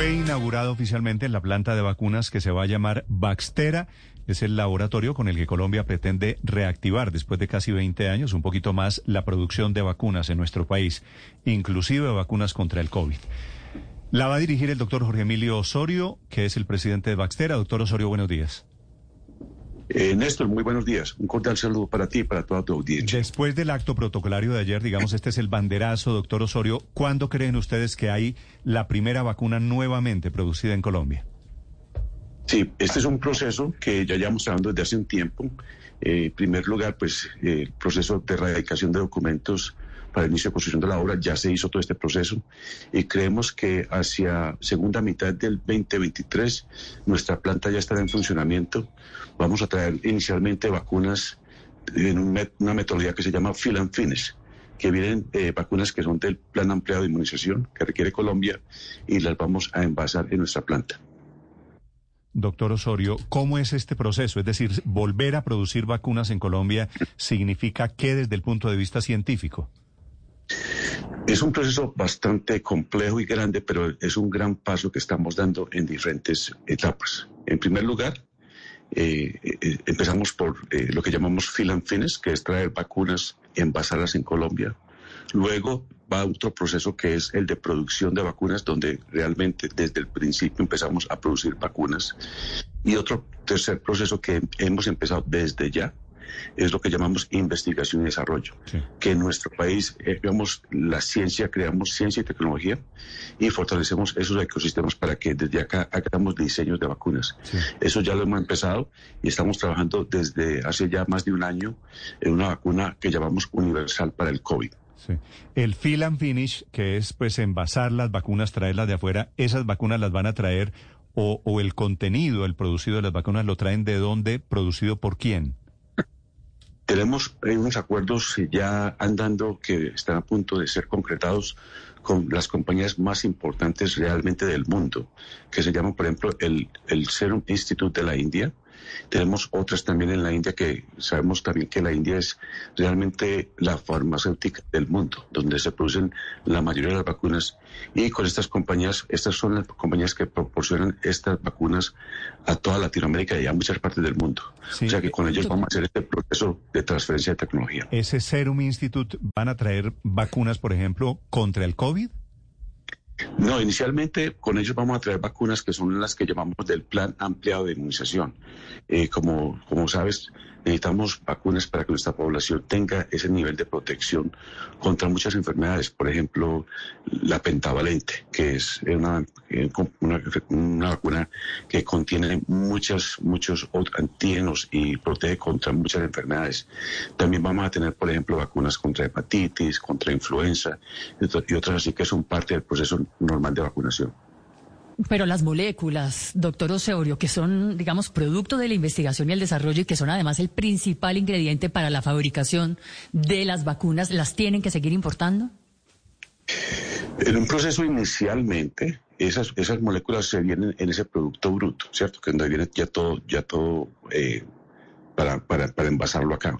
Fue inaugurado oficialmente en la planta de vacunas que se va a llamar Baxtera. Es el laboratorio con el que Colombia pretende reactivar después de casi 20 años, un poquito más, la producción de vacunas en nuestro país, inclusive vacunas contra el COVID. La va a dirigir el doctor Jorge Emilio Osorio, que es el presidente de Baxtera. Doctor Osorio, buenos días. Eh, Néstor, muy buenos días. Un cordial saludo para ti y para toda tu audiencia. Después del acto protocolario de ayer, digamos, este es el banderazo, doctor Osorio. ¿Cuándo creen ustedes que hay la primera vacuna nuevamente producida en Colombia? Sí, este es un proceso que ya llevamos trabajando desde hace un tiempo. Eh, en primer lugar, pues eh, el proceso de erradicación de documentos para el inicio de construcción de la obra ya se hizo todo este proceso y creemos que hacia segunda mitad del 2023 nuestra planta ya estará en funcionamiento. Vamos a traer inicialmente vacunas en una metodología que se llama fill and finish que vienen eh, vacunas que son del plan ampliado de inmunización que requiere Colombia y las vamos a envasar en nuestra planta. Doctor Osorio, ¿cómo es este proceso? Es decir, volver a producir vacunas en Colombia significa qué desde el punto de vista científico. Es un proceso bastante complejo y grande, pero es un gran paso que estamos dando en diferentes etapas. En primer lugar, eh, eh, empezamos por eh, lo que llamamos finish, que es traer vacunas envasadas en Colombia. Luego va otro proceso que es el de producción de vacunas, donde realmente desde el principio empezamos a producir vacunas. Y otro tercer proceso que hemos empezado desde ya es lo que llamamos investigación y desarrollo, Sí. que en nuestro país eh, la ciencia, creamos ciencia y tecnología y fortalecemos esos ecosistemas para que desde acá hagamos diseños de vacunas. Sí. Eso ya lo hemos empezado y estamos trabajando desde hace ya más de un año en una vacuna que llamamos universal para el COVID. Sí. El fill and finish, que es pues envasar las vacunas, traerlas de afuera, esas vacunas las van a traer o, o el contenido, el producido de las vacunas, lo traen de dónde, producido por quién. Tenemos unos acuerdos ya andando que están a punto de ser concretados con las compañías más importantes realmente del mundo, que se llaman, por ejemplo, el, el Serum Institute de la India. Tenemos otras también en la India que sabemos también que la India es realmente la farmacéutica del mundo, donde se producen la mayoría de las vacunas. Y con estas compañías, estas son las compañías que proporcionan estas vacunas a toda Latinoamérica y a muchas partes del mundo. Sí. O sea que con ellos vamos a hacer este proceso de transferencia de tecnología. Ese Serum Institute van a traer vacunas, por ejemplo, contra el COVID. No, inicialmente con ellos vamos a traer vacunas que son las que llamamos del plan ampliado de inmunización. Eh, como, como sabes, necesitamos vacunas para que nuestra población tenga ese nivel de protección contra muchas enfermedades. Por ejemplo, la pentavalente, que es una, eh, una, una vacuna que contiene muchas, muchos antígenos y protege contra muchas enfermedades. También vamos a tener, por ejemplo, vacunas contra hepatitis, contra influenza y otras así que son parte del proceso normal de vacunación. Pero las moléculas, doctor Osorio, que son, digamos, producto de la investigación y el desarrollo y que son además el principal ingrediente para la fabricación de las vacunas, ¿las tienen que seguir importando? En un proceso inicialmente, esas, moléculas se vienen en ese producto bruto, ¿cierto? Que donde viene ya todo, ya todo eh, para, para, para envasarlo acá.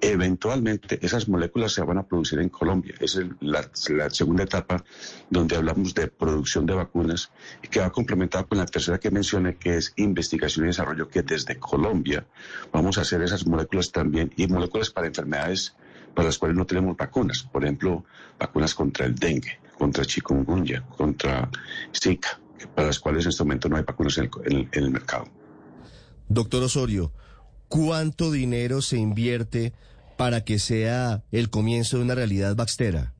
Eventualmente esas moléculas se van a producir en Colombia. Es la, la segunda etapa donde hablamos de producción de vacunas que va complementada con la tercera que mencioné, que es investigación y desarrollo, que desde Colombia vamos a hacer esas moléculas también y moléculas para enfermedades para las cuales no tenemos vacunas. Por ejemplo, vacunas contra el dengue, contra chikungunya, contra Zika, para las cuales en este momento no hay vacunas el, en el- en el mercado. Doctor Osorio, ¿cuánto dinero se invierte para que sea el comienzo de una realidad baxtera?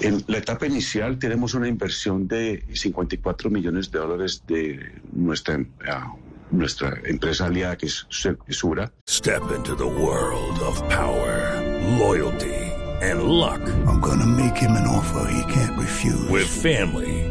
En la etapa inicial tenemos una inversión de 54 millones de dólares de nuestra, ah, nuestra empresa aliada que es Su- Sura. Step into the world of power, loyalty, and luck. I'm gonna make him an offer he can't refuse. With family,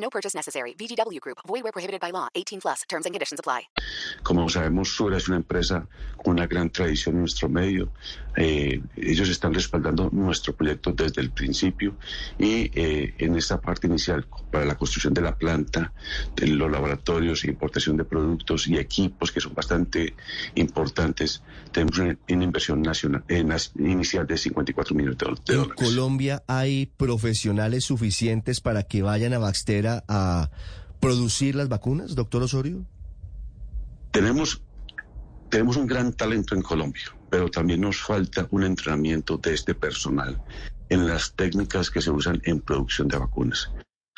No purchase necessary. VGW Group. Void where prohibited by law. 18 plus. Terms and conditions apply. Como sabemos, Sura es una empresa con una gran tradición en nuestro medio. Eh, ellos están respaldando nuestro proyecto desde el principio y eh, en esta parte inicial para la construcción de la planta, de los laboratorios, importación de productos y equipos que son bastante importantes, tenemos una, una inversión nacional eh, inicial de 54 millones de, de ¿En dólares. Colombia hay profesionales suficientes para que vayan a Baxtera a producir las vacunas, doctor Osorio? Tenemos, tenemos un gran talento en Colombia, pero también nos falta un entrenamiento de este personal en las técnicas que se usan en producción de vacunas.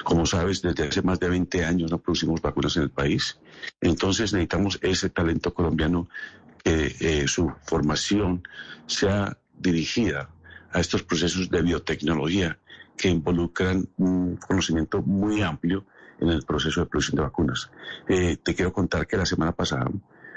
Como sabes, desde hace más de 20 años no producimos vacunas en el país. Entonces necesitamos ese talento colombiano que eh, su formación sea dirigida a estos procesos de biotecnología que involucran un conocimiento muy amplio en el proceso de producción de vacunas. Eh, te quiero contar que la semana pasada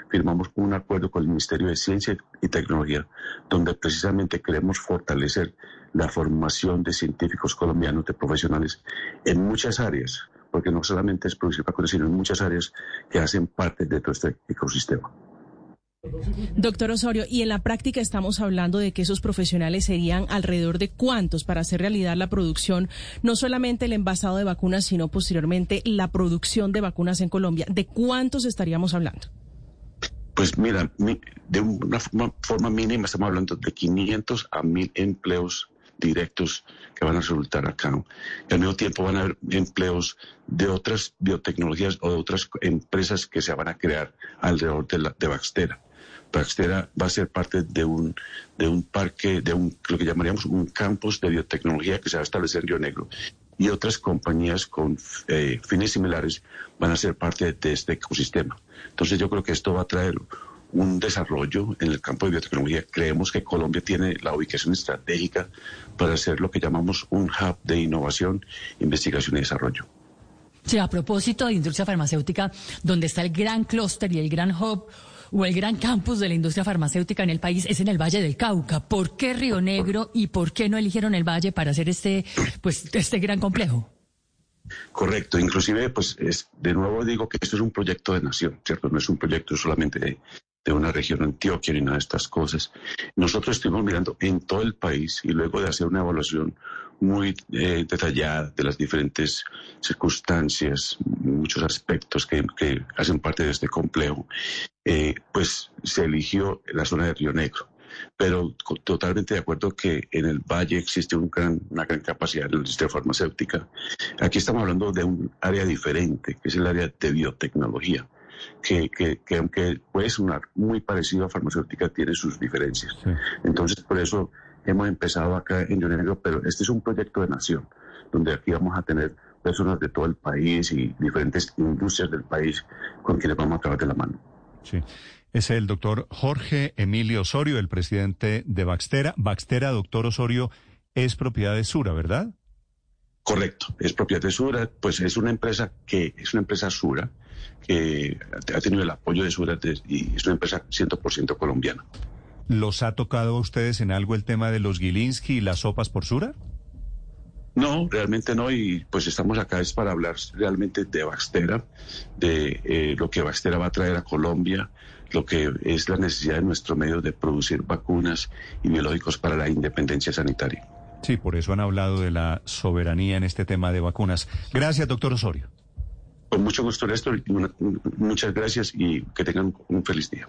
firmamos un acuerdo con el Ministerio de Ciencia y Tecnología, donde precisamente queremos fortalecer la formación de científicos colombianos, de profesionales, en muchas áreas, porque no solamente es producir vacunas, sino en muchas áreas que hacen parte de todo este ecosistema. Doctor Osorio, y en la práctica estamos hablando de que esos profesionales serían alrededor de cuántos para hacer realidad la producción, no solamente el envasado de vacunas, sino posteriormente la producción de vacunas en Colombia. ¿De cuántos estaríamos hablando? Pues mira, mi- de una forma, forma mínima estamos hablando de 500 a 1000 empleos directos que van a resultar acá. Y al mismo tiempo van a haber empleos de otras biotecnologías o de otras empresas que se van a crear alrededor de, la, de Baxtera. Baxtera va a ser parte de un, de un parque, de un, lo que llamaríamos un campus de biotecnología que se va a establecer en Río Negro. Y otras compañías con eh, fines similares van a ser parte de este ecosistema. Entonces yo creo que esto va a traer un desarrollo en el campo de biotecnología. Creemos que Colombia tiene la ubicación estratégica para ser lo que llamamos un hub de innovación, investigación y desarrollo. Sí, a propósito de industria farmacéutica, donde está el gran clúster y el gran hub o el gran campus de la industria farmacéutica en el país es en el Valle del Cauca. ¿Por qué Río Negro y por qué no eligieron el Valle para hacer este, pues, este gran complejo? Correcto, inclusive, pues es, de nuevo digo que esto es un proyecto de nación, ¿cierto? No es un proyecto solamente de, de una región Antioquia ni nada de estas cosas. Nosotros estuvimos mirando en todo el país y luego de hacer una evaluación muy eh, detallada de las diferentes circunstancias, muchos aspectos que, que hacen parte de este complejo, eh, pues se eligió la zona de Río Negro pero totalmente de acuerdo que en el valle existe un gran- una gran capacidad de la industria farmacéutica. Aquí estamos hablando de un área diferente, que es el área de biotecnología, que, que, que aunque puede sonar muy parecido a farmacéutica, tiene sus diferencias. Entonces, por eso hemos empezado acá en Río Negro, pero este es un proyecto de nación, donde aquí vamos a tener personas de todo el país y diferentes industrias del país con quienes vamos a trabajar de la mano. Sí. Es el doctor Jorge Emilio Osorio, el presidente de Baxtera. Baxtera, doctor Osorio, es propiedad de Sura, ¿verdad? Correcto, es propiedad de Sura, pues es una empresa que es una empresa Sura que ha tenido el apoyo de Sura y es una empresa 100% colombiana. ¿Los ha tocado a ustedes en algo el tema de los Gilinski y las sopas por Sura? No, realmente no, y pues estamos acá es para hablar realmente de Baxtera, de eh, lo que Baxtera va a traer a Colombia, lo que es la necesidad de nuestro medio de producir vacunas y biológicos para la independencia sanitaria. Sí, por eso han hablado de la soberanía en este tema de vacunas. Gracias, doctor Osorio. Con mucho gusto, Néstor, muchas gracias y que tengan un feliz día.